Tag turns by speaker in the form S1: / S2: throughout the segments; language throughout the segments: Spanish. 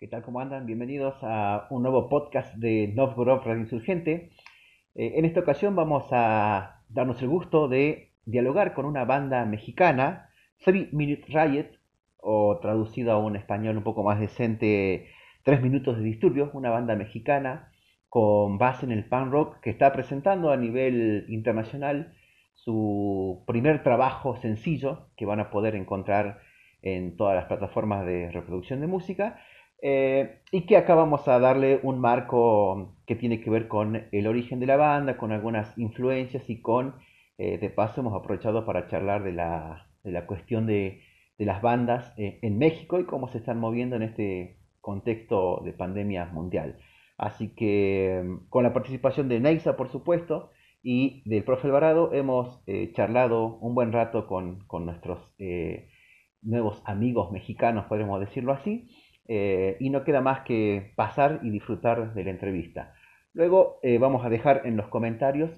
S1: ¿Qué tal? ¿Cómo andan? Bienvenidos a un nuevo podcast de Novgorod Radio Insurgente. Eh, en esta ocasión vamos a darnos el gusto de dialogar con una banda mexicana, Three Minute Riot, o traducido a un español un poco más decente, Tres Minutos de Disturbios, una banda mexicana con base en el punk rock que está presentando a nivel internacional su primer trabajo sencillo que van a poder encontrar en todas las plataformas de reproducción de música eh, y que acá vamos a darle un marco que tiene que ver con el origen de la banda, con algunas influencias y con, eh, de paso, hemos aprovechado para charlar de la, de la cuestión de, de las bandas eh, en México y cómo se están moviendo en este contexto de pandemia mundial. Así que con la participación de Neisa, por supuesto, y del profe Alvarado, hemos charlado un buen rato con, con nuestros nuevos amigos mexicanos, podemos decirlo así. Eh, y no queda más que pasar y disfrutar de la entrevista. Luego eh, vamos a dejar en los comentarios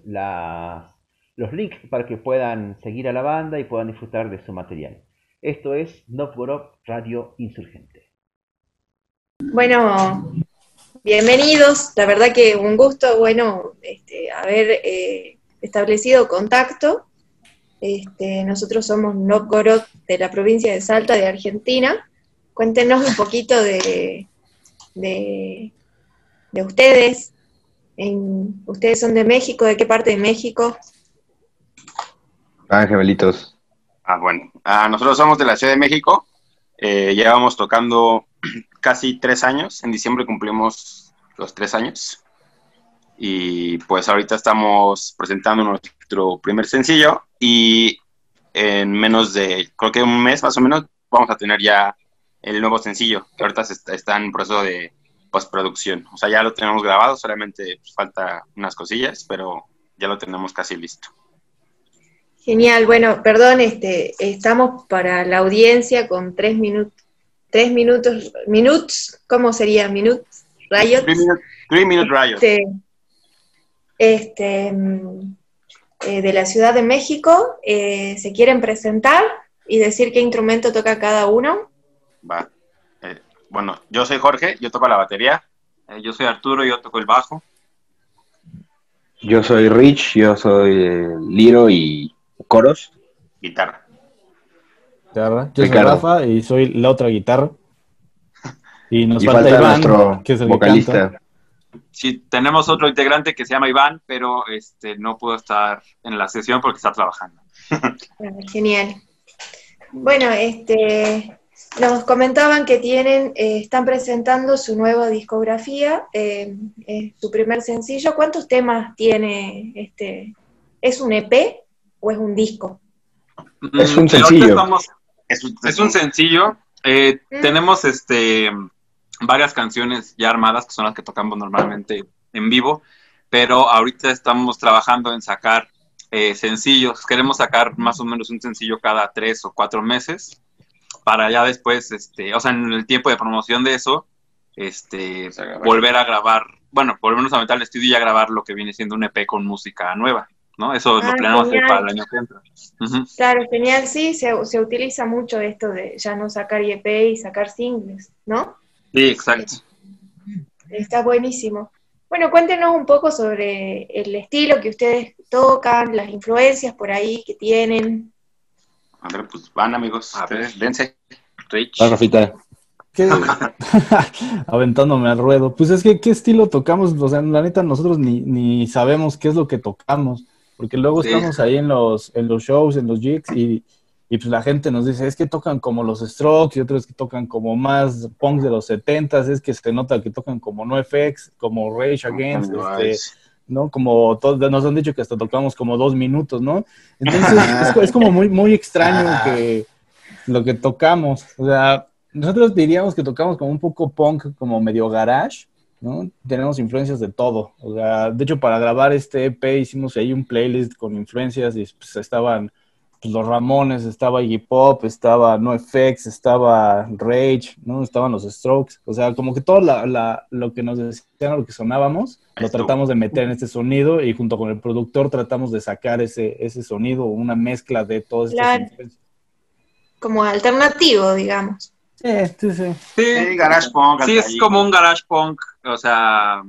S1: los links para que puedan seguir a la banda y puedan disfrutar de su material. Esto es Novgorod Radio Insurgente.
S2: Bueno, bienvenidos. La verdad que un gusto, bueno, este, haber eh, establecido contacto. Este, nosotros somos Novgorod de la provincia de Salta, de Argentina. Cuéntenos un poquito de, de, ustedes. ¿Ustedes son de México? ¿De qué parte de México?
S3: Ah, gemelitos.
S4: Ah, bueno. Ah, nosotros somos de la Ciudad de México. Eh, llevamos tocando casi tres años. En diciembre cumplimos los tres años. Y pues ahorita estamos presentando nuestro primer sencillo y en menos de, creo que un mes más o menos, vamos a tener ya el nuevo sencillo, que ahorita está, en proceso de postproducción. O sea, ya lo tenemos grabado, solamente pues, falta unas cosillas, pero ya lo tenemos casi listo.
S2: Genial, bueno, perdón, este, estamos para la audiencia con tres minutos, tres minutos, minutos, ¿cómo sería? Minutos,
S4: rayos. Three minute, rayos.
S2: Este, este mm, eh, de la Ciudad de México, eh, ¿se quieren presentar y decir qué instrumento toca cada uno?
S4: Va. Eh, bueno, yo soy Jorge, yo toco la batería.
S5: Eh, yo soy Arturo, yo toco el bajo.
S3: Yo soy Rich, yo soy eh, Liro y coros.
S4: Guitarra.
S6: Guitarra. Yo soy Rafa y soy la otra guitarra. Y nos falta, Iván, que es el vocalista.
S5: Sí, tenemos otro integrante que se llama Iván, pero este no pudo estar en la sesión porque está trabajando.
S2: Genial. Bueno, este, nos comentaban que tienen, eh, están presentando su nueva discografía, eh, su primer sencillo. ¿Cuántos temas tiene este? ¿Es un EP o es un disco?
S3: Es un mm, sencillo.
S5: es, un, sencillo. Eh, mm. Tenemos este varias canciones ya armadas que son las que tocamos normalmente en vivo, pero ahorita estamos trabajando en sacar sencillos. Queremos sacar más o menos un sencillo cada tres o cuatro meses para ya después, este, o sea, en el tiempo de promoción de eso, este, volver a grabar, bueno, volvernos a meter al estudio y a grabar lo que viene siendo un EP con música nueva, ¿no? Eso lo ah, planeamos hacer para el año que entra.
S2: Claro, genial, sí, se, se, utiliza mucho esto de ya no sacar EP y sacar singles, ¿no?
S5: Sí, exacto.
S2: Está buenísimo. Bueno, cuéntenos un poco sobre el estilo que ustedes tocan, las influencias por ahí que tienen.
S4: A ver, pues van amigos, a ver, dense.
S3: Rich. Rafita.
S6: Aventándome al ruedo. Pues es que, ¿qué estilo tocamos? O sea, la neta, nosotros ni, ni sabemos qué es lo que tocamos. Porque luego estamos ahí en los, en los shows, en los jigs, y, y, pues la gente nos dice, es que tocan como los Strokes, y otros que tocan como más punks de los 70 es que se nota que tocan como NoFX, como Rage Against, este, ¿no? Como todos nos han dicho que hasta tocamos como dos minutos, ¿no? Entonces es, como muy, muy extraño que lo que tocamos, o sea, nosotros diríamos que tocamos como un poco punk, como medio garage, ¿no? Tenemos influencias de todo, o sea, de hecho para grabar este EP hicimos ahí un playlist con influencias y pues estaban los Ramones, estaba Iggy Pop, estaba NoFX, estaba Rage, ¿no? Estaban los Strokes. O sea, como que todo lo que nos decían, lo que sonábamos, lo tratamos de meter en este sonido y junto con el productor tratamos de sacar ese, ese sonido, una mezcla de todas estas
S2: Como alternativo, digamos.
S6: Sí, sí, sí.
S5: Sí,
S4: garage punk.
S5: sí es como un garage punk, o sea,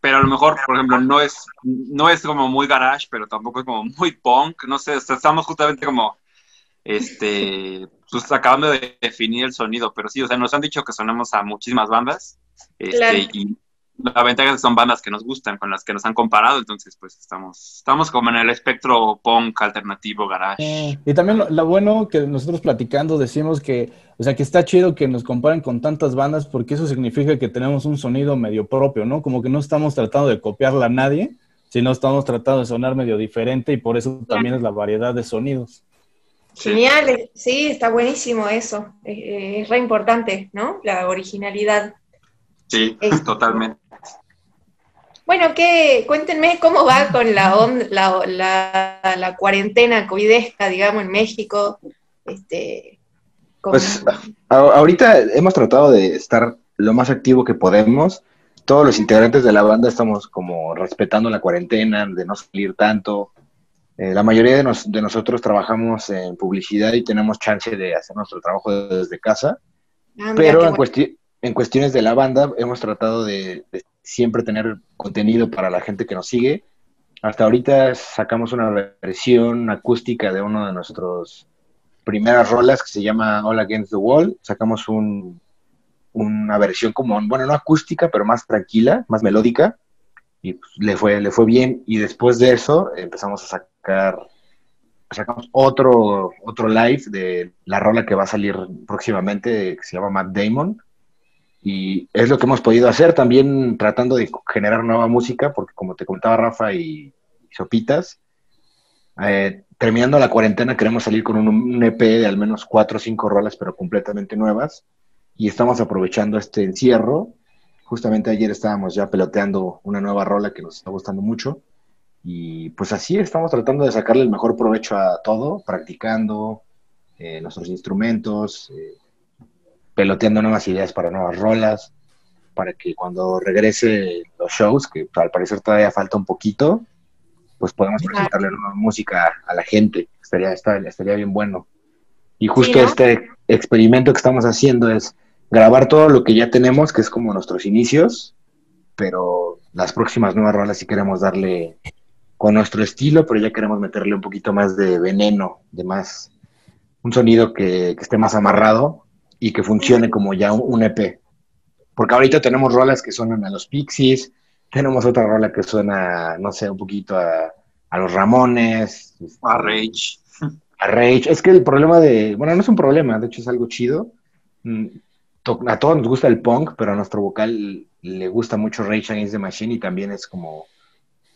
S5: pero a lo mejor, por ejemplo, no es, no es como muy garage, pero tampoco es como muy punk, no sé, o sea, estamos justamente como, este, pues acabando de definir el sonido, pero sí, o sea, nos han dicho que sonamos a muchísimas bandas, este,
S2: Claro.
S5: y la ventaja es que son bandas que nos gustan, con las que nos han comparado, entonces, pues estamos, estamos como en el espectro punk alternativo garage.
S6: Eh, y también lo, lo bueno que nosotros platicando decimos que, o sea, que está chido que nos comparen con tantas bandas porque eso significa que tenemos un sonido medio propio, ¿no? Como que no estamos tratando de copiarla a nadie, sino estamos tratando de sonar medio diferente y por eso también es la variedad de sonidos.
S2: Genial, eh, sí, está buenísimo eso. Es, es re importante, ¿no? La originalidad.
S5: Sí,
S2: Es-
S5: totalmente.
S2: Bueno, ¿qué? cuéntenme cómo va con la, on- la, la, la cuarentena covidesca, digamos, en México. Este,
S3: Pues a- ahorita hemos tratado de estar lo más activo que podemos. Todos los integrantes de la banda estamos como respetando la cuarentena, de no salir tanto. Eh, la mayoría de, nos- de nosotros trabajamos en publicidad y tenemos chance de hacer nuestro trabajo desde casa.
S2: Ah, mira,
S3: Pero en,
S2: bueno.
S3: En cuestiones de la banda hemos tratado de, de siempre tener contenido para la gente que nos sigue. Hasta ahorita sacamos una versión acústica de uno de nuestros primeras rolas que se llama All Against the Wall. Sacamos un- una versión como, bueno, no acústica, pero más tranquila, más melódica. Y pues, le, fue, le fue bien. Y después de eso empezamos a sacar, sacamos otro, otro live de la rola que va a salir próximamente, que se llama Matt Damon. Y es lo que hemos podido hacer también tratando de generar nueva música, porque como te comentaba Rafa y, y Sopitas, eh, terminando la cuarentena queremos salir con un, un EP de al menos cuatro o cinco rolas, pero completamente nuevas. Y estamos aprovechando este encierro. Justamente ayer estábamos ya peloteando una nueva rola que nos está gustando mucho. Y pues así estamos tratando de sacarle el mejor provecho a todo, practicando eh, nuestros instrumentos, eh, peloteando nuevas ideas para nuevas rolas, para que cuando regrese los shows, que al parecer todavía falta un poquito, pues podamos
S2: Claro.
S3: presentarle nueva música a la gente. Estaría, estaría bien bueno. Y justo
S2: ¿no?
S3: este experimento que estamos haciendo es grabar todo lo que ya tenemos, que es como nuestros inicios, pero las próximas nuevas rolas sí queremos darle con nuestro estilo, pero ya queremos meterle un poquito más de veneno, de más, un sonido que, que esté más amarrado y que funcione como ya un, un EP. Porque ahorita tenemos rolas que suenan a los Pixies, tenemos otra rola que suena, no sé, un poquito a, a los Ramones,
S5: A Rage.
S3: a Rage. Es que el problema de, bueno, no es un problema, de hecho es algo chido. Mm, A todos nos gusta el punk, pero a nuestro vocal le gusta mucho Rage Against the Machine y también es como,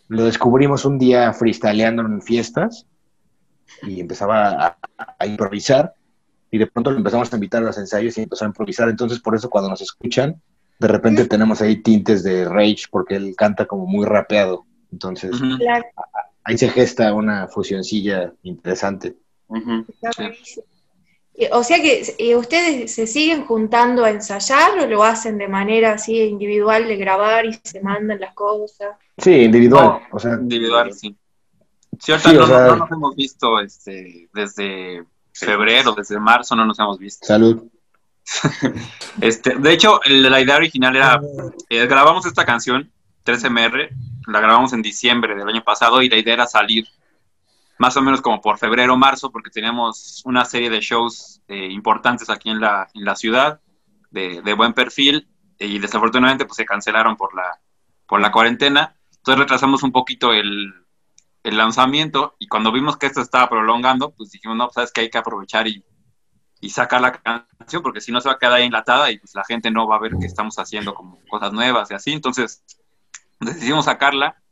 S3: lo descubrimos un día freestyleando en fiestas y empezaba a, a improvisar y de pronto lo empezamos a invitar a los ensayos y empezó a improvisar. Entonces por eso cuando nos escuchan, de repente tenemos ahí tintes de Rage porque él canta como muy rapeado. Entonces ahí se gesta una fusioncilla interesante.
S5: Sí.
S2: buenísimo. Eh, O sea que eh, ustedes se siguen juntando a ensayar o lo hacen de manera así individual de grabar y se mandan las cosas.
S3: Sí, individual.
S5: No,
S3: o sea,
S5: Individual, sí. Sí, ahorita
S3: Sí,
S5: no-
S3: sea-
S5: no nos hemos visto este, desde febrero, desde marzo no nos hemos visto.
S3: salud.
S5: Este, de hecho, el- la idea original era, eh, grabamos esta canción, 3MR, la grabamos en diciembre del año pasado y la idea era salir más o menos como por febrero, marzo, porque teníamos una serie de shows eh, importantes aquí en la, en la ciudad, de, de buen perfil, y desafortunadamente pues se cancelaron por la, por la cuarentena. Entonces retrasamos un poquito el, el lanzamiento y cuando vimos que esto estaba prolongando, pues dijimos, no, pues sabes que hay que aprovechar y, y sacar la canción, porque si no se va a quedar ahí enlatada y pues la gente no va a ver que estamos haciendo como cosas nuevas y así. Entonces decidimos sacarla.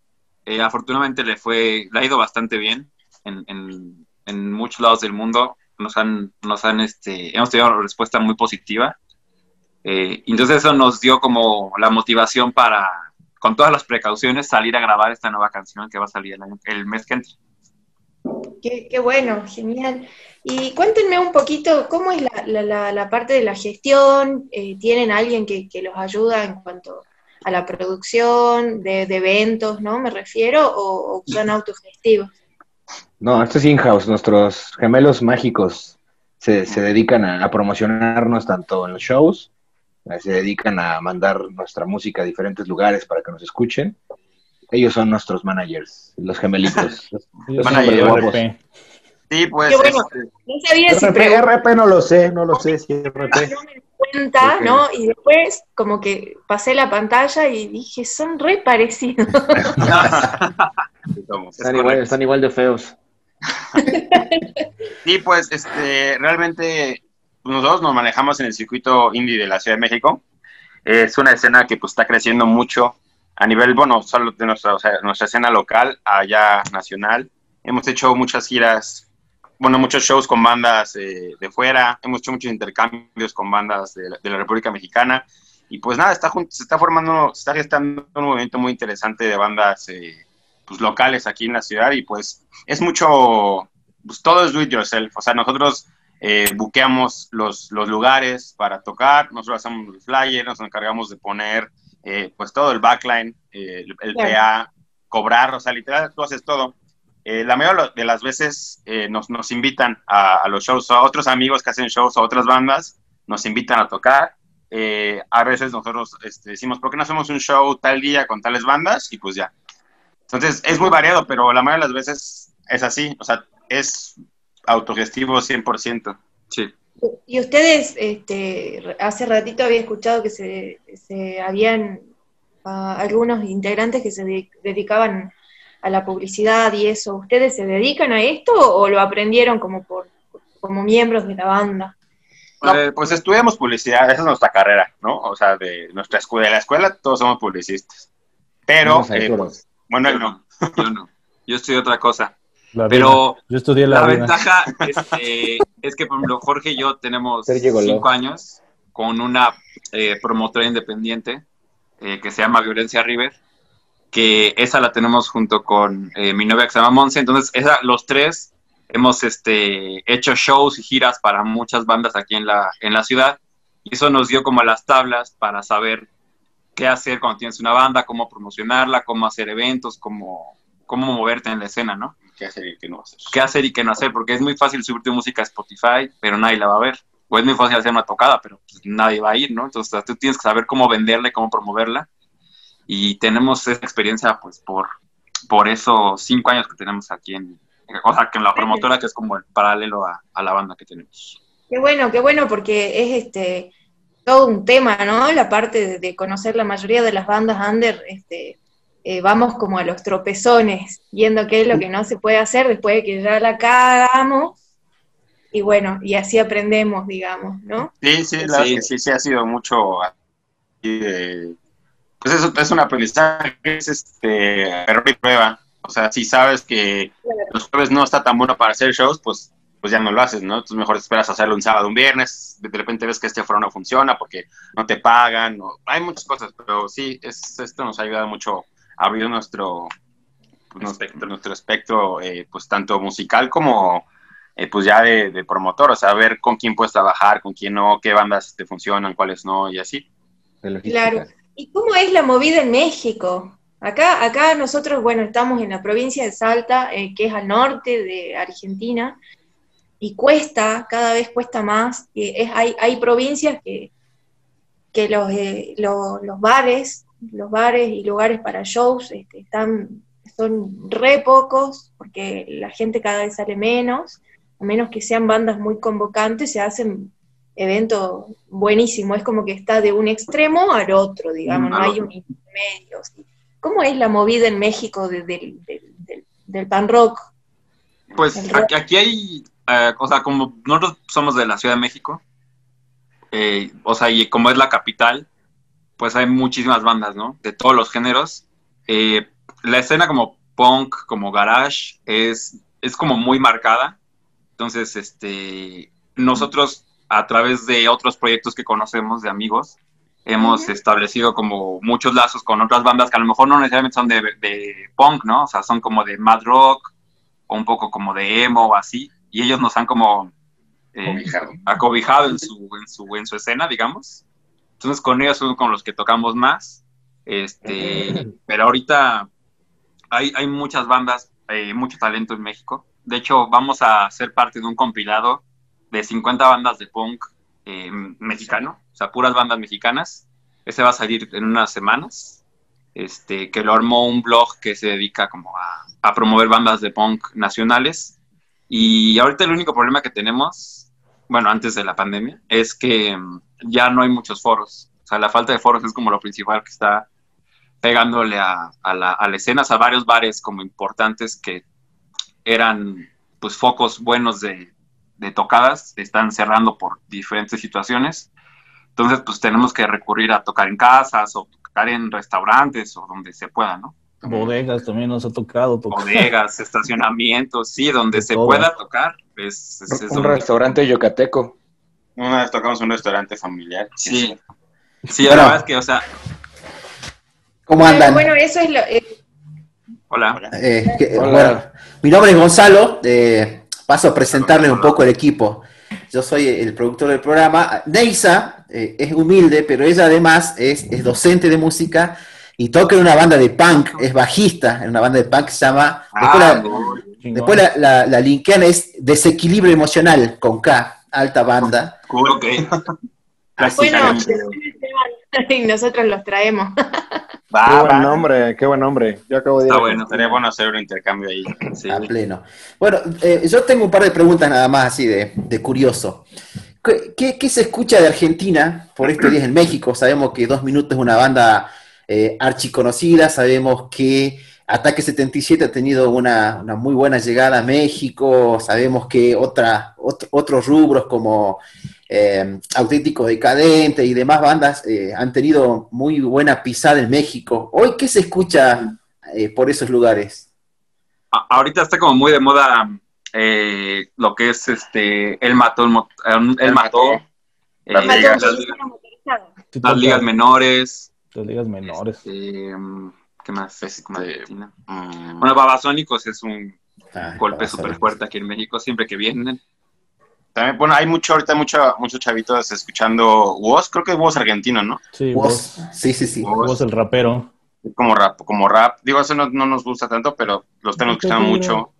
S5: Eh, afortunadamente le fue, le ha ido bastante bien en, en, en muchos lados del mundo. Nos han, nos han, este, hemos tenido una respuesta muy positiva. Eh, entonces eso nos dio como la motivación para, con todas las precauciones, salir a grabar esta nueva canción que va a salir el, año- el mes que entra.
S2: Qué, qué bueno, genial. Y cuéntenme un poquito cómo es la, la- la- la parte de la gestión. Eh, ¿Tienen alguien que, que los ayuda en cuanto a la producción de, de eventos, ¿no? Me refiero, o, o son autogestivos.
S3: No, esto es in-house. Nuestros gemelos mágicos se, se dedican a, a promocionarnos tanto en los shows, se dedican a mandar nuestra música a diferentes lugares para que nos escuchen. Ellos son nuestros managers, los gemelitos. los- los
S5: Managers.
S4: Sí, pues
S2: Qué bueno.
S4: este,
S2: No sabía si
S3: RP,
S2: preguntar,
S3: RP no lo sé, no lo sé si RP.
S2: no me di cuenta,
S3: Ok.
S2: ¿no? Y después como que pasé la pantalla y dije, son re parecidos.
S4: sí, somos, es
S3: Están igual, están igual de feos.
S4: Sí, pues este, realmente nosotros nos manejamos en el circuito indie de la Ciudad de México. Es una escena que pues está creciendo mucho a nivel, bueno, solo de nuestra, nuestra escena local, allá nacional. Hemos hecho muchas giras, bueno, muchos shows con bandas eh, de fuera, hemos hecho muchos intercambios con bandas de la, República Mexicana. Y pues nada, está, se está formando, se está gestando un movimiento muy interesante de bandas eh, pues, locales aquí en la ciudad y pues es mucho, pues todo es do it yourself. O sea, nosotros eh, buqueamos los, los lugares para tocar, nosotros hacemos el flyer, nos encargamos de poner eh, pues todo el backline, eh, el, el. PA, cobrar, o sea, literal, tú haces todo. Eh, la mayoría de las veces eh, nos, nos invitan a, a los shows, a otros amigos que hacen shows, a otras bandas, nos invitan a tocar. Eh, a veces nosotros este, decimos, ¿por qué no hacemos un show tal día con tales bandas? Y pues ya. Entonces, es muy variado, pero la mayoría de las veces es así. O sea, es autogestivo 100%.
S5: Sí.
S2: Y ustedes, este, hace ratito había escuchado que se, se habían ah, algunos integrantes que se de- dedicaban a la publicidad y eso. ¿Ustedes se dedican a esto o lo aprendieron como por como miembros de la banda?
S4: No, eh, pues estudiamos publicidad, esa es nuestra carrera, ¿no? O sea, de nuestra escuela, de la escuela todos somos publicistas. Pero, eh, pues, bueno, no.
S5: Yo no. Yo estudié otra cosa.
S6: La.
S5: Pero
S6: Yo estudié la,
S5: la ventaja este, es que, por ejemplo, Jorge y yo tenemos cinco años con una eh, promotora independiente eh, que se llama Violencia River, que esa la tenemos junto con eh, mi novia que se llama Monse. Entonces, esa, los tres hemos este, hecho shows y giras para muchas bandas aquí en la, en la ciudad. Y eso nos dio como las tablas para saber qué hacer cuando tienes una banda, cómo promocionarla, cómo hacer eventos, cómo, cómo moverte en la escena, ¿no?
S4: ¿Qué hacer y qué no hacer?
S5: qué hacer y qué no hacer, porque es muy fácil subir tu música a Spotify, pero nadie la va a ver. O es muy fácil hacer una tocada, pero pues, nadie va a ir, ¿no? Entonces tú tienes que saber cómo venderla y cómo promoverla. Y tenemos esa experiencia, pues, por, por esos cinco años que tenemos aquí en, o sea, que en la promotora, que es como el paralelo a, a la banda que tenemos.
S2: Qué bueno, qué bueno, porque es este todo un tema, ¿no? La parte de, de conocer la mayoría de las bandas under, este, eh, vamos como a los tropezones, viendo qué es lo que no se puede hacer después de que ya la cagamos, y bueno, y así aprendemos, digamos, ¿no?
S4: Sí, sí, la verdad
S5: Sí.
S4: es que sí, sí ha sido mucho pues eso es un aprendizaje, es este error y prueba. O sea, si sabes que los jueves no está tan bueno para hacer shows, pues, pues ya no lo haces, ¿no? Entonces mejor esperas a hacerlo un sábado, un viernes, de repente ves que este foro no funciona porque no te pagan, o- hay muchas cosas, pero sí, es, esto nos ha ayudado mucho a abrir nuestro, pues, nuestro, nuestro espectro, eh, pues tanto musical como eh, pues ya de, de promotor, o sea, ver con quién puedes trabajar, con quién no, qué bandas te funcionan, cuáles no, y así.
S2: Claro. ¿Y cómo es la movida en México? Acá, acá nosotros, bueno, estamos en la provincia de Salta, eh, que es al norte de Argentina, y cuesta, cada vez cuesta más. es, hay, hay provincias que, que los, eh, lo- los bares, los bares y lugares para shows este, están, son re pocos, porque la gente cada vez sale menos, a menos que sean bandas muy convocantes, se hacen eventos buenísimos, es como que está de un extremo al otro, digamos, no hay un intermedio. ¿Cómo es la movida en México de- del- pan rock?
S5: Pues
S2: rock.
S5: aquí hay, eh, o sea, como nosotros somos de la Ciudad de México, eh, o sea, y como es la capital, pues hay muchísimas bandas, ¿no? De todos los géneros. Eh, la escena como punk, como garage, es, es como muy marcada. Entonces, este, nosotros a través de otros proyectos que conocemos de amigos, hemos establecido como muchos lazos con otras bandas que a lo mejor no necesariamente son de, de punk, ¿no? O sea, son como de mad rock o un poco como de emo o así, y ellos nos han como eh,
S4: Cobijado.
S5: acobijado en su, en su, en su escena, digamos. Entonces con ellos son con los que tocamos más. Este, pero ahorita hay, hay muchas bandas, eh, mucho talento en México. De hecho, vamos a ser parte de un compilado de 50 bandas de punk eh, mexicano, o sea, puras bandas mexicanas. Ese va a salir en unas semanas. Este, que lo armó un blog que se dedica como a, a promover bandas de punk nacionales. Y ahorita el único problema que tenemos, bueno, antes de la pandemia, es que mm, ya no hay muchos foros. O sea, la falta de foros es como lo principal que está pegándole a, a, la, a la escena, a varios bares como importantes que eran pues focos buenos de, de tocadas, están cerrando por diferentes situaciones. Entonces, pues tenemos que recurrir a tocar en casas o tocar en restaurantes o donde se pueda, ¿no?
S6: Bodegas también nos ha tocado. Tocar.
S5: Bodegas, estacionamientos, sí, donde de se todo. pueda tocar. Es,
S3: es, es un restaurante yucateco.
S4: Una vez tocamos un restaurante familiar.
S5: Sí, sí, verdad es que, o sea...
S7: ¿Cómo andan?
S2: Bueno, eso es lo... Eh...
S5: Hola.
S7: Eh, que, Hola. Bueno, mi nombre es Gonzalo. Eh, paso a presentarles un poco el equipo. Yo soy el productor del programa. Neisa eh, es humilde, pero ella además es, es, docente de música y toca en una banda de punk, es bajista en una banda de punk que se llama. Después, ah, la, después la, la, la, linkean es Desequilibrio Emocional con K, alta banda.
S5: Cool, ok.
S2: bueno, y nosotros los traemos.
S3: Va, qué buen va. nombre, qué buen nombre. Yo acabo de
S4: Está bueno, sería bueno hacer un intercambio ahí.
S7: Sí. A pleno. Bueno, eh, yo tengo un par de preguntas nada más así de, de curioso. ¿Qué, ¿Qué, ¿Qué, se escucha de Argentina por estos días en México? Sabemos que Dos Minutos es una banda eh, archiconocida, sabemos que Ataque 77 ha tenido una, una, muy buena llegada a México, sabemos que otra, otro, otros rubros como eh, Auténtico Decadente y demás bandas eh, han tenido muy buena pisada en México. Hoy, ¿qué se escucha eh, por esos lugares?
S5: Ahorita está como muy de moda eh, lo que es este Él mató, mató, las, ligas, las, ligas, las, ligas, menores.
S6: Las ligas menores.
S5: Este, ¿Qué más? Es como de, um, bueno, Babasónicos es un ah, golpe súper fuerte aquí en México, siempre que vienen.
S4: También, bueno, hay mucho, ahorita mucho, muchos chavitos escuchando Woz, creo que es Woz argentino, ¿no?
S6: Sí,
S7: Woz. Sí, sí, sí.
S6: Woz el rapero.
S4: Como rap, como rap. Digo, eso no, no nos gusta tanto, pero los tenemos escuchando mucho.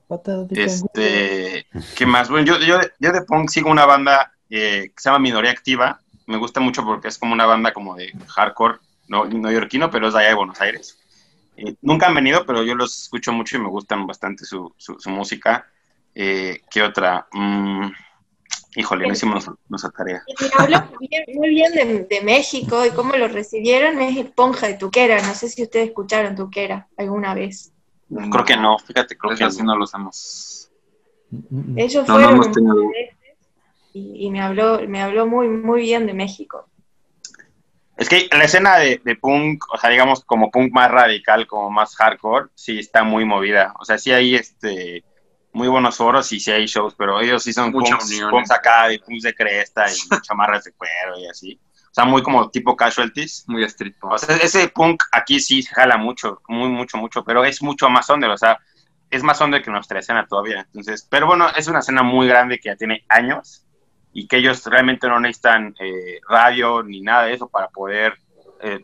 S4: Este, ¿qué más? Bueno, yo, yo, yo de punk sigo una banda eh, que se llama Minoría Activa. Me gusta mucho porque es como una banda como de hardcore no, neoyorquino, pero es de allá de Buenos Aires. Eh, nunca han venido, pero yo los escucho mucho y me gustan bastante su, su, su música. Eh, ¿Qué otra? Mm, híjole, no hicimos nuestra tarea.
S2: Y me habló muy bien de, de, México y cómo lo recibieron, es Esponja de Tuquera. No sé si ustedes escucharon Tuquera alguna vez.
S4: Creo que no, fíjate, creo que
S5: así no los hemos.
S2: Ellos no, fueron no tenido... y, y, me habló, me habló muy, muy bien de México.
S4: Es que la escena de, de, punk, o sea, digamos como punk más radical, como más hardcore, sí está muy movida. O sea, sí hay este muy buenos foros y sí hay shows, pero ellos sí son punks, punks acá, y punks de cresta y chamarras de cuero y así. O sea, muy como tipo casualties.
S5: Muy street
S4: O sea, ese punk aquí sí jala mucho, muy, mucho, mucho, pero es mucho más under, o sea, es más under que nuestra escena todavía. Entonces, pero bueno, es una escena muy grande que ya tiene años y que ellos realmente no necesitan eh, radio ni nada de eso para poder, eh,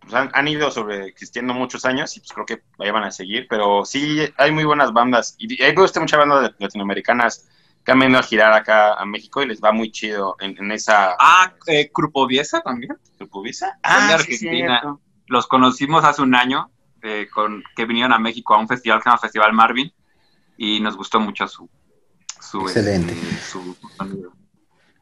S4: pues han, han, ido sobre existiendo muchos años y pues creo que ahí van a seguir, pero sí hay muy buenas bandas y hay muchas bandas latinoamericanas que han venido a girar acá a México y les va muy chido en, en esa...
S5: Ah, eh, Grupoviesa también.
S4: ¿Grupoviesa?
S5: Ah, de Argentina. Sí, Los conocimos hace un año, eh, con, que vinieron a México a un festival que se llama Festival Marvin y nos gustó mucho su... su
S7: Excelente.
S5: Este, su, su,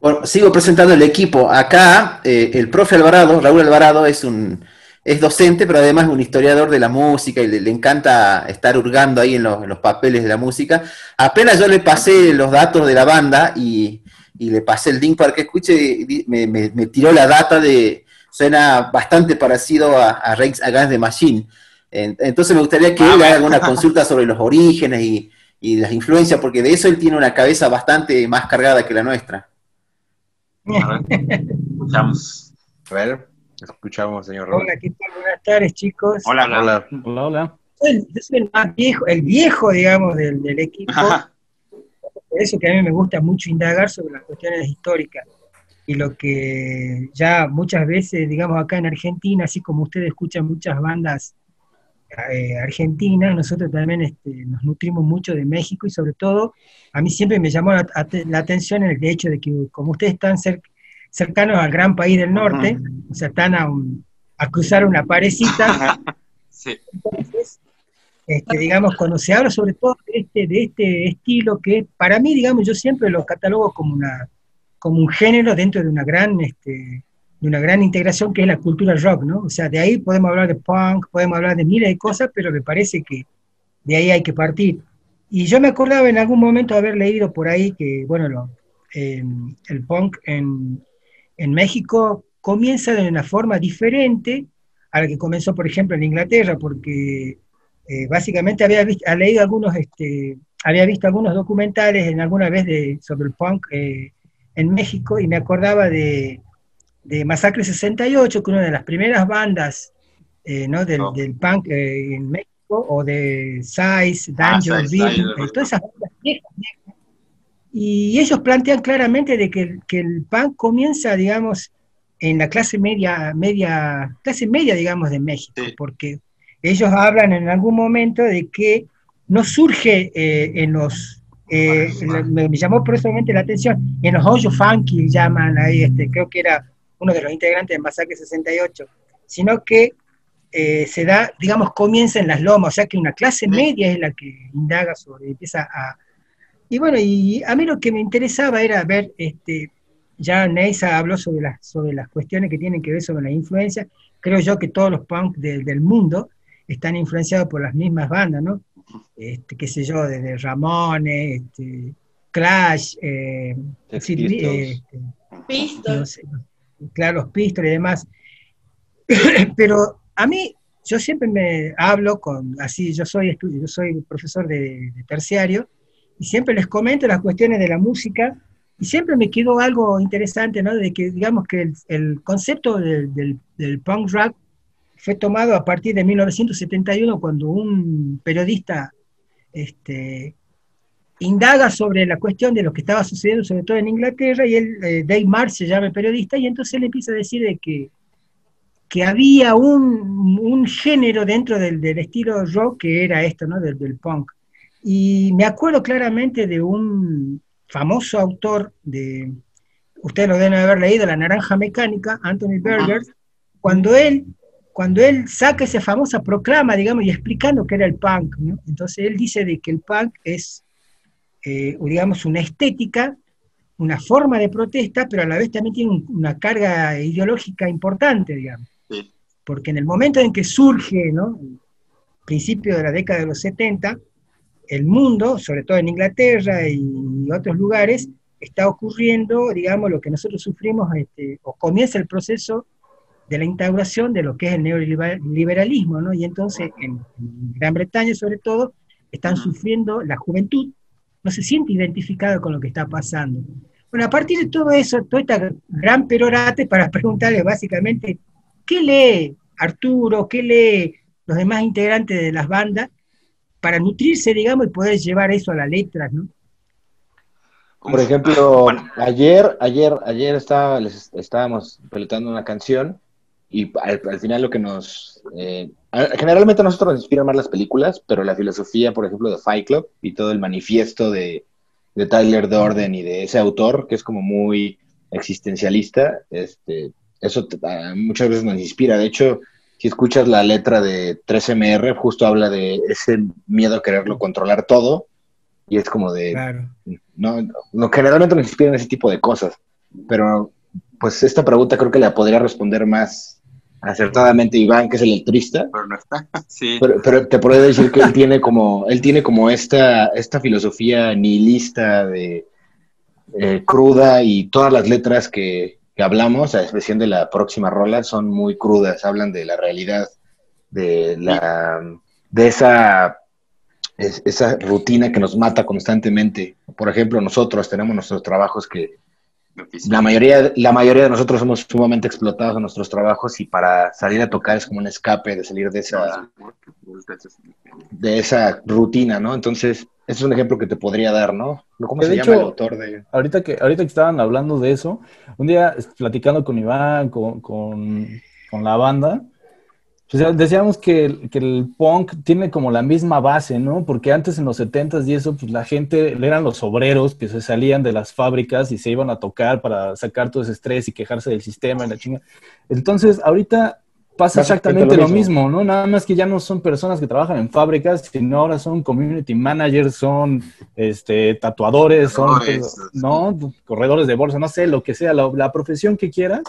S7: bueno, sigo presentando el equipo. Acá eh, el profe Alvarado, Raúl Alvarado, es un es docente, pero además es un historiador de la música y le, encanta estar hurgando ahí en los, papeles de la música. Apenas yo le pasé los datos de la banda y, le pasé el link para que escuche, me, tiró la data de, suena bastante parecido a, a Rex Against the Machine. Entonces me gustaría que él haga una consulta sobre los orígenes y las influencias, porque de eso él tiene una cabeza bastante más cargada que la nuestra.
S5: A ver, escuchamos.
S3: A ver, escuchamos, señor
S8: Hola, ¿qué tal? Buenas tardes, chicos.
S5: Hola, hola.
S6: Hola, hola.
S8: Yo soy el más viejo, el viejo, digamos, del, del equipo. Ajá. Por eso que a mí me gusta mucho indagar sobre las cuestiones históricas. Y lo que ya muchas veces, digamos, acá en Argentina, así como ustedes escuchan muchas bandas eh, Argentina, nosotros también este, nos nutrimos mucho de México y sobre todo a mí siempre me llamó la, atención el hecho de que como ustedes están cercanos al gran país del norte, o sea, están a, a cruzar una parecita, entonces, este, digamos, cuando se habla sobre todo de este, de este estilo que para mí, digamos, yo siempre lo catalogo como, una, como un género dentro de una gran... Este, de una gran integración que es la cultura rock, ¿no? O sea, de ahí podemos hablar de punk, podemos hablar de miles de cosas, pero me parece que de ahí hay que partir. Y yo me acordaba en algún momento haber leído por ahí que, bueno, lo, el punk en, en, México comienza de una forma diferente a la que comenzó, por ejemplo, en Inglaterra, porque eh, básicamente había, visto, leído algunos, este, había visto algunos documentales en alguna vez de, sobre el punk eh, en México y me acordaba de, de Masacre 68, que una de las primeras bandas eh, ¿no? del, del, punk eh, en México, o de Size, Danger, ah, todas esas bandas viejas, Y ellos plantean claramente de que, que, el punk comienza, digamos, en la clase media, media, clase media, digamos, de México, porque ellos hablan en algún momento de que no surge eh, en los me, llamó personalmente la atención, en los hoyos funky llaman ahí, este, creo que era uno de los integrantes de Masacre 68, sino que eh, se da, digamos, comienza en las lomas, o sea que una clase media es la que indaga sobre, empieza a... Y bueno, y a mí lo que me interesaba era ver, este, ya Neisa habló sobre las, sobre las cuestiones que tienen que ver sobre la influencia, creo yo que todos los punk del mundo están influenciados por las mismas bandas, ¿no? Este, qué sé yo, desde Ramones, este, Clash, eh,
S2: este, Pistols
S8: claro, los pistoles y demás. Pero a mí, yo siempre me hablo con, así, yo soy, yo soy profesor de, terciario, y siempre les comento las cuestiones de la música, y siempre me quedó algo interesante, ¿no? De que, digamos, que el, concepto del, del, punk rock fue tomado a partir de 1971, cuando un periodista este, indaga sobre la cuestión de lo que estaba sucediendo, sobre todo en Inglaterra, y él, eh, Dave Marsh se llama el periodista, y entonces él empieza a decir de que, que había un, género dentro del, estilo rock que era esto, ¿no? Del, punk. Y me acuerdo claramente de un famoso autor de, ustedes lo deben haber leído, La Naranja Mecánica, Anthony Berger, cuando él cuando él saca esa famosa proclama, digamos, y explicando qué era el punk, ¿no? entonces él dice de que el punk es eh, digamos, una estética, una forma de protesta, pero a la vez también tiene una carga ideológica importante, digamos. Porque en el momento en que surge, ¿no? principio de la década de los 70, el mundo, sobre todo en Inglaterra y otros lugares, está ocurriendo, digamos, lo que nosotros sufrimos, este, o comienza el proceso de la instauración de lo que es el neoliberalismo, ¿no? Y entonces, en, Gran Bretaña sobre todo, están sufriendo la juventud, no se siente identificado con lo que está pasando. Bueno, a partir de todo eso, toda esta gran perorate para preguntarle básicamente, ¿qué lee Arturo, qué lee los demás integrantes de las bandas para nutrirse, digamos, y poder llevar eso a las letras, ¿no?
S3: Por ejemplo, ayer, ayer, ayer estaba, les estábamos pelotando una canción y al, final lo que nos... Eh, generalmente a nosotros nos inspiran más las películas, pero la filosofía, por ejemplo, de Fight Club y todo el manifiesto de, de Tyler Dorden y de ese autor, que es como muy existencialista, este, eso muchas veces nos inspira. De hecho, si escuchas la letra de 3MR, justo habla de ese miedo a quererlo controlar todo, y es como de... No, no, generalmente nos inspiran ese tipo de cosas, pero pues esta pregunta creo que la podría responder más acertadamente Iván, que es el electrista.
S5: Pero no está. Sí.
S3: Pero, te puedo decir que él tiene como, él tiene como esta, esta filosofía nihilista de eh, cruda y todas las letras que, hablamos, a excepción de la próxima rola, son muy crudas, hablan de la realidad, de la de esa esa rutina que nos mata constantemente. Por ejemplo, nosotros tenemos nuestros trabajos que la mayoría, la mayoría de nosotros somos sumamente explotados en nuestros trabajos y para salir a tocar es como un escape de salir de esa, de esa rutina, ¿no? Entonces, ese es un ejemplo que te podría dar, ¿no?
S6: ¿Cómo se llama el autor de...? Ahorita que, ahorita que estaban hablando de eso, un día platicando con Iván, con, con, con la banda, pues, decíamos que, el punk tiene como la misma base, ¿no? Porque antes en los 70s y eso, pues la gente eran los obreros que se salían de las fábricas y se iban a tocar para sacar todo ese estrés y quejarse del sistema y la chinga. Entonces, ahorita pasa exactamente lo mismo. ¿no? Nada más que ya no son personas que trabajan en fábricas, sino ahora son community managers, son este, tatuadores, son, ¿no? Corredores de bolsa, no sé, lo que sea, la profesión que quieras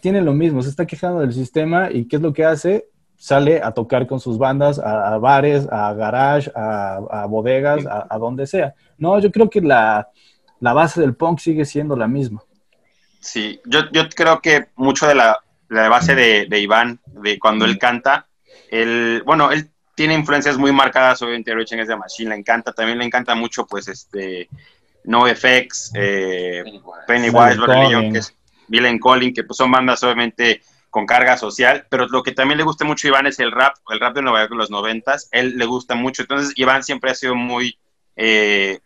S6: tiene lo mismo, se está quejando del sistema y ¿qué es lo que hace? Sale a tocar con sus bandas, a, bares, a garage, a, bodegas, a, donde sea. No, yo creo que la, base del punk sigue siendo la misma.
S5: Sí, yo, yo creo que mucho de la, base de, Iván, de cuando él canta, él, bueno, él tiene influencias muy marcadas, obviamente Rage Against the Machine le encanta, también le encanta mucho, pues, este, No Effects, eh, Pennywise, Pennywise que es Villain Calling, que pues son bandas obviamente con carga social, pero lo que también le gusta mucho Iván es el rap, el rap de Nueva York de los noventas, él le gusta mucho, entonces Iván siempre ha sido muy, eh,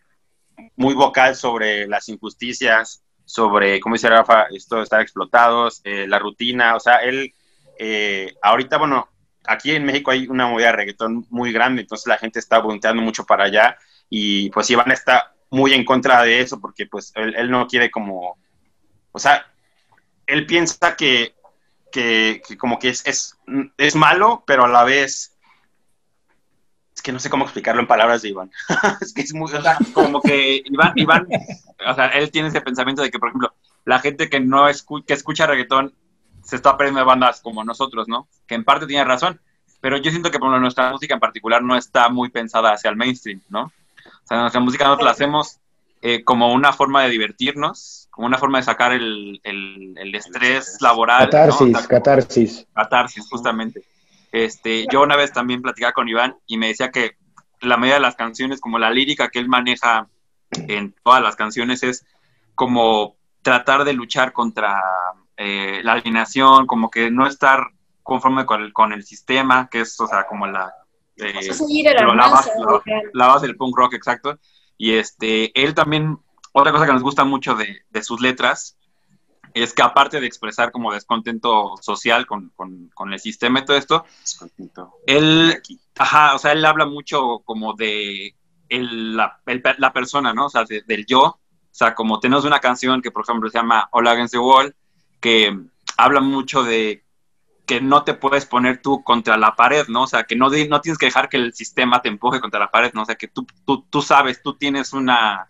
S5: muy vocal sobre las injusticias, sobre, como dice Rafa, esto de estar explotados, eh, la rutina, o sea, él, eh, ahorita, bueno, aquí en México hay una movida de reggaetón muy grande, entonces la gente está volteando mucho para allá y pues Iván está muy en contra de eso porque pues él no quiere como, o sea, él piensa que, como que es, es, malo, pero a la vez es que no sé cómo explicarlo en palabras de Iván. es que es muy, como que Iván, Iván, o sea, él tiene ese pensamiento de que, por ejemplo, la gente que no que escucha reggaetón se está perdiendo de bandas como nosotros, ¿no? Que en parte tiene razón, pero yo siento que por nuestra música en particular no está muy pensada hacia el mainstream, ¿no? O sea, nuestra música nosotros la hacemos eh, como una forma de divertirnos, como una forma de sacar el, el, estrés laboral.
S3: Catarsis, catarsis.
S5: Catarsis, justamente. Este, yo una vez también platicaba con Iván y me decía que la mayoría de las canciones, como la lírica que él maneja en todas las canciones, es como tratar de luchar contra eh, la alineación, como que no estar conforme con el, con el sistema, que es, o sea, como la...
S2: Eh, la,
S5: la, base del punk rock, exacto. Y este, él también, otra cosa que nos gusta mucho de, sus letras, es que aparte de expresar como descontento social con, el sistema y todo esto, él, ajá, o sea, él habla mucho como de la, persona, ¿no? O sea, del yo. O sea, como tenemos una canción que, por ejemplo, se llama All Against the Wall, que habla mucho de que no te puedes poner tú contra la pared, ¿no? O sea, que no, no tienes que dejar que el sistema te empuje contra la pared, ¿no? O sea, que tú, tú, tú sabes, tú tienes una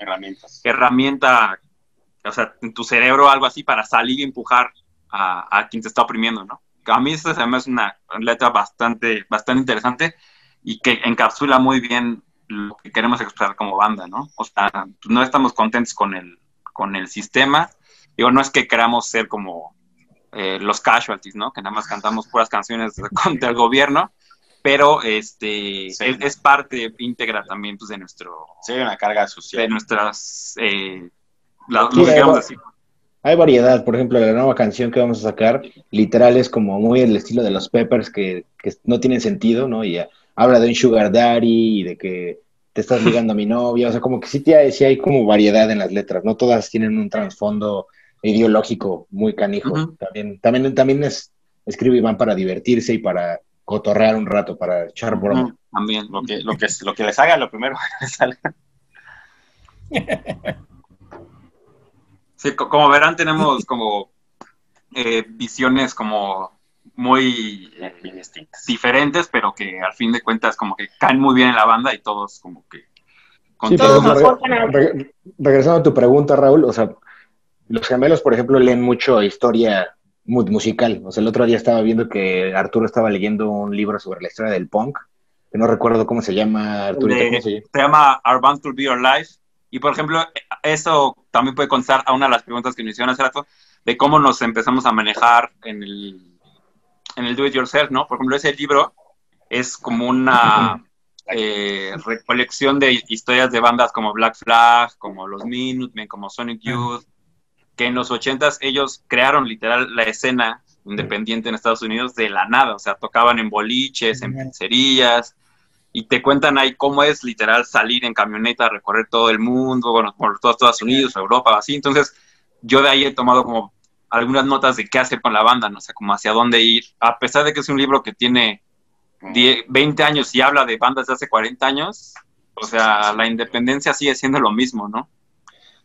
S5: herramienta, o sea, en tu cerebro algo así para salir y empujar a, quien te está oprimiendo, ¿no? A mí esta es una letra bastante, bastante interesante y que encapsula muy bien lo que queremos expresar como banda, ¿no? O sea, no estamos contentos con el, con el sistema. Digo, no es que queramos ser como eh, los casualties, ¿no? Que nada más cantamos puras canciones contra el gobierno, pero este es, parte íntegra también pues, de nuestro...
S3: Sí, una carga social.
S5: De nuestras... Eh,
S3: hay, variedad, por ejemplo, la nueva canción que vamos a sacar, literal es como muy el estilo de los Peppers que, no tienen sentido, ¿no? Y habla de un sugar daddy y de que te estás ligando a mi novia, o sea, como que sí, sí hay como variedad en las letras, no todas tienen un trasfondo ideológico muy canijo. También, también, también es, escribe Iván para divertirse y para cotorrear un rato, para echar broma.
S5: También, lo que, lo que, lo que les haga, lo primero que les salga. Sí, como verán, tenemos como eh, visiones como muy eh, diferentes, pero que al fin de cuentas como que caen muy bien en la banda y todos como que...
S3: Sí, regresando a tu pregunta, Raúl, o sea, los gemelos, por ejemplo, leen mucho historia musical. O sea, el otro día estaba viendo que Arturo estaba leyendo un libro sobre la historia del punk, que no recuerdo cómo se llama, Arturo.
S5: se llama? Our Band to Be Your Life. Y, por ejemplo, eso también puede constar a una de las preguntas que nos hicieron hace rato, de cómo nos empezamos a manejar en el, en el do it yourself, ¿no? Por ejemplo, ese libro es como una eh, recolección de historias de bandas como Black Flag, como Los Minutemen, como Sonic Youth, que en los ochentas ellos crearon literal la escena independiente en Estados Unidos de la nada, o sea, tocaban en boliches, en pizzerías, y te cuentan ahí cómo es literal salir en camioneta, recorrer todo el mundo, bueno, por todos Estados Unidos, Europa, así, entonces yo de ahí he tomado como algunas notas de qué hacer con la banda, no sé, como hacia dónde ir, a pesar de que es un libro que tiene 20 años y habla de bandas de hace 40 años, o sea, la independencia sigue siendo lo mismo, ¿no?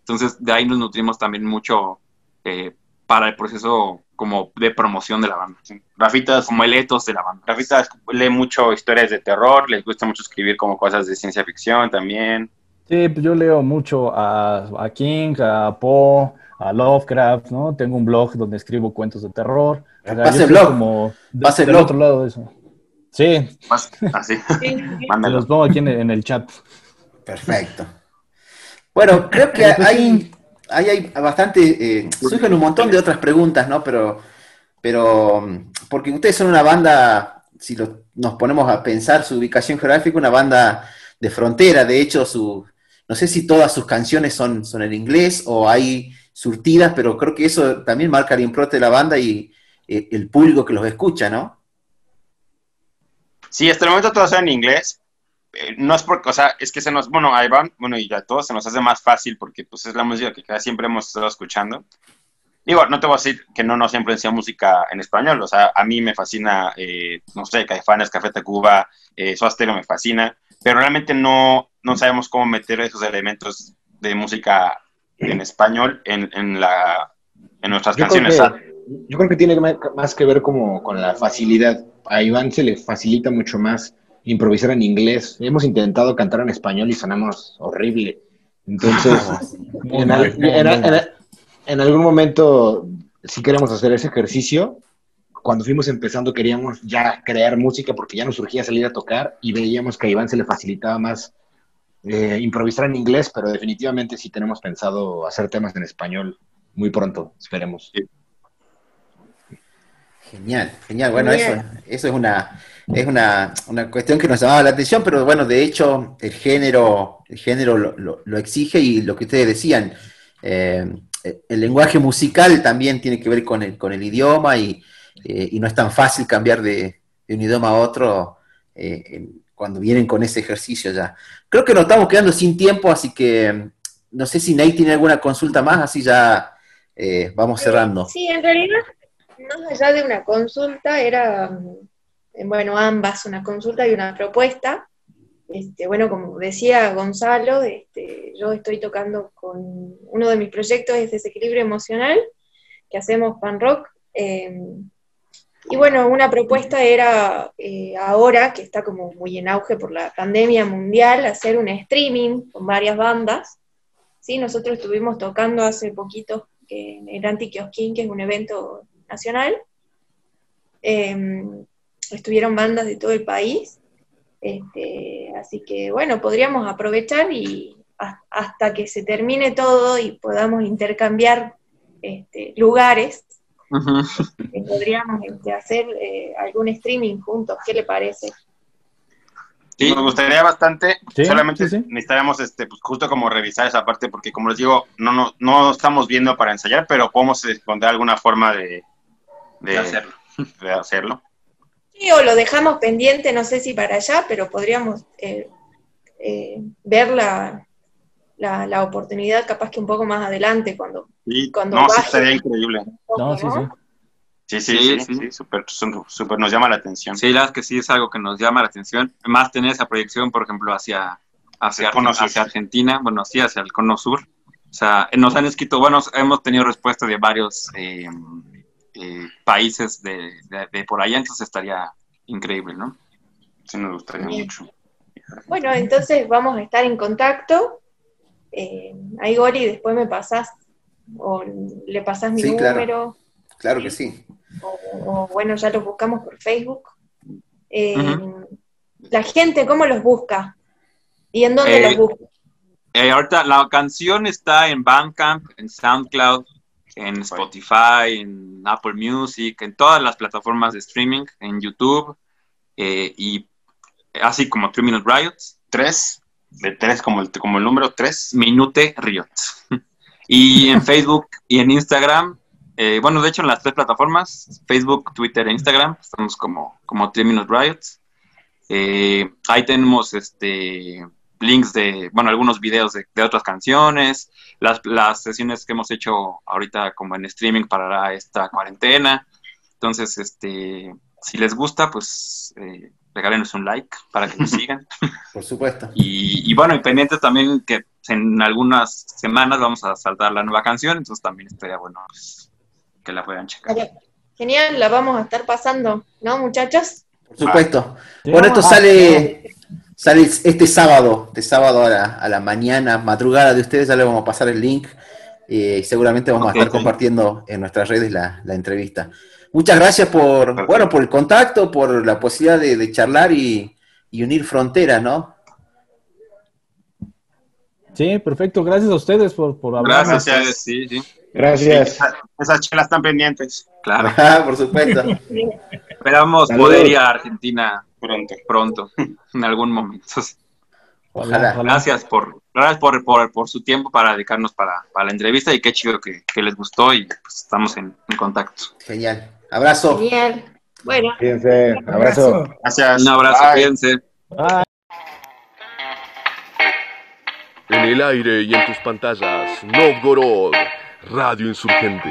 S5: Entonces, de ahí nos nutrimos también mucho eh, para el proceso como de promoción de la banda.
S4: Rafitas,
S5: como el ethos de la banda.
S4: Rafita lee mucho historias de terror, les gusta mucho escribir como cosas de ciencia ficción también.
S6: Sí, pues yo leo mucho a, a King, a Poe, a Lovecraft, ¿no? Tengo un blog donde escribo cuentos de terror.
S7: O sea, Pase blog. Como
S6: Pase blog. otro lado de eso. Sí.
S4: Así.
S6: los pongo aquí en el, chat.
S7: Perfecto. Bueno, creo que hay, hay, hay bastante, eh, surgen un montón de otras preguntas, ¿no? Pero, pero, porque ustedes son una banda, si nos ponemos a pensar su ubicación geográfica, una banda de frontera. De hecho, su, no sé si todas sus canciones son, son en inglés o hay surtidas, pero creo que eso también marca el impronta de la banda y eh, el público que los escucha, ¿no?
S4: Sí, hasta el momento todo está en inglés. Eh, no es porque, o sea, es que se nos, bueno, ahí van, bueno, y a todos se nos hace más fácil porque pues es la música que casi siempre hemos estado escuchando. Digo, no te voy a decir que no nos influencia música en español, o sea, a mí me fascina, eh, no sé, Caifanes, Café Tacuba, eh, Suastero me fascina, pero realmente no, no sabemos cómo meter esos elementos de música en español en, en, la, en nuestras canciones.
S3: yo creo que tiene más que ver como con la facilidad a Iván se le facilita mucho más improvisar en inglés. Hemos intentado cantar en español y sonamos horrible. Entonces, en, algún momento, si queremos hacer ese ejercicio, cuando fuimos empezando queríamos ya crear música porque ya nos surgía salir a tocar y veíamos que a Iván se le facilitaba más eh, improvisar en inglés, pero definitivamente sí tenemos pensado hacer temas en español muy pronto, esperemos.
S7: Genial, genial. Bueno, eso, eso es una es una, cuestión que nos llamaba la atención, pero bueno, de hecho el género, el género lo, exige y lo que ustedes decían, eh, el lenguaje musical también tiene que ver con el, con el idioma y, eh, no es tan fácil cambiar de, un idioma a otro eh, cuando vienen con ese ejercicio ya. Creo que nos estamos quedando sin tiempo, así que no sé si Nate tiene alguna consulta más, así ya vamos cerrando.
S2: Sí, en realidad más allá de una consulta, era, mm, bueno, ambas, una consulta y una propuesta. Este, bueno, como decía Gonzalo, este, yo estoy tocando con uno de mis proyectos es Desequilibrio Emocional, que hacemos pan rock. Em, y bueno, una propuesta era eh, ahora, que está como muy en auge por la pandemia mundial, hacer un streaming con varias bandas. ¿sí? Nosotros estuvimos tocando hace poquito en el Antiquiosquín, que es un evento nacional. Em, estuvieron bandas de todo el país. Este, así que bueno, podríamos aprovechar y hasta que se termine todo y podamos intercambiar este, lugares, este, podríamos hacer eh, algún streaming juntos. ¿Qué le parece?
S4: Sí, me gustaría bastante. Solamente necesitaríamos, este, pues, justo como revisar esa parte, porque como les digo, no, no, no estamos viendo para ensayar, pero podemos encontrar alguna forma de, de, hacerlo. de hacerlo.
S2: Sí, o lo dejamos pendiente, no sé si para allá, pero podríamos eh, eh, ver la, la, oportunidad capaz que un poco más adelante cuando,
S4: sí,
S2: cuando
S4: no, sería increíble.
S6: No, sí, sí.
S4: Sí, sí, sí, sí, super, super, nos llama la atención.
S5: Sí, la verdad que sí es algo que nos llama la atención. Más tener esa proyección, por ejemplo, hacia, hacia, hacia Argentina, bueno, sí, hacia el cono sur. O sea, nos han escrito, bueno, hemos tenido respuesta de varios eh, eh, países de, por allá, entonces estaría increíble, ¿no?
S4: Sí, nos gustaría mucho.
S2: Bueno, entonces vamos a estar en contacto. Eh, ahí, Gori, después me pasás o le pasás mi número.
S7: Claro. que sí.
S2: O, bueno, ya los buscamos por Facebook. Eh, la gente, ¿cómo los busca? ¿Y en dónde los busca?
S5: ahorita la canción está en Bandcamp, en SoundCloud, en Spotify, en Apple Music, en todas las plataformas de streaming, en YouTube, eh, y así como 3 Minute Riots.
S4: Tres, de tres como el, como el número tres.
S5: Minute Riots. y en Facebook y en Instagram, eh, bueno, de hecho en las tres plataformas, Facebook, Twitter e Instagram, estamos como, como 3 Minute Riots. Eh, ahí tenemos este links de, bueno, algunos videos de, otras canciones, las, las, sesiones que hemos hecho ahorita como en streaming para esta cuarentena. Entonces, este, si les gusta, pues eh, regálenos un like para que nos sigan.
S7: Por supuesto.
S5: Y, y, bueno, y pendientes también que en algunas semanas vamos a saltar la nueva canción, entonces también estaría bueno pues, que la puedan checar.
S2: Genial, la vamos a estar pasando, ¿no, muchachos?
S7: Por supuesto. Bueno, esto sale, sale este sábado, de sábado a la, a la mañana, madrugada de ustedes, ya le vamos a pasar el link eh, y seguramente vamos a estar compartiendo en nuestras redes la, entrevista. Muchas gracias por, bueno, por el contacto, por la posibilidad de, charlar y, unir fronteras, ¿no?
S6: Sí, perfecto. Gracias a ustedes por, por hablar.
S5: Gracias, sí, sí.
S3: Gracias.
S4: esas chelas están pendientes.
S5: Claro.
S7: por supuesto.
S5: Esperamos poder ir a Argentina pronto, pronto, en algún momento.
S7: Ojalá.
S5: Gracias por, gracias por, por, por, su tiempo para dedicarnos para, para la entrevista y qué chido que, que les gustó y pues estamos en, en, contacto.
S7: Genial. Abrazo.
S2: Genial. Bueno.
S3: Fíjense. Abrazo.
S5: Gracias. Un abrazo. Bye. Bye.
S9: En el aire y en tus pantallas, Novgorod, Radio Insurgente.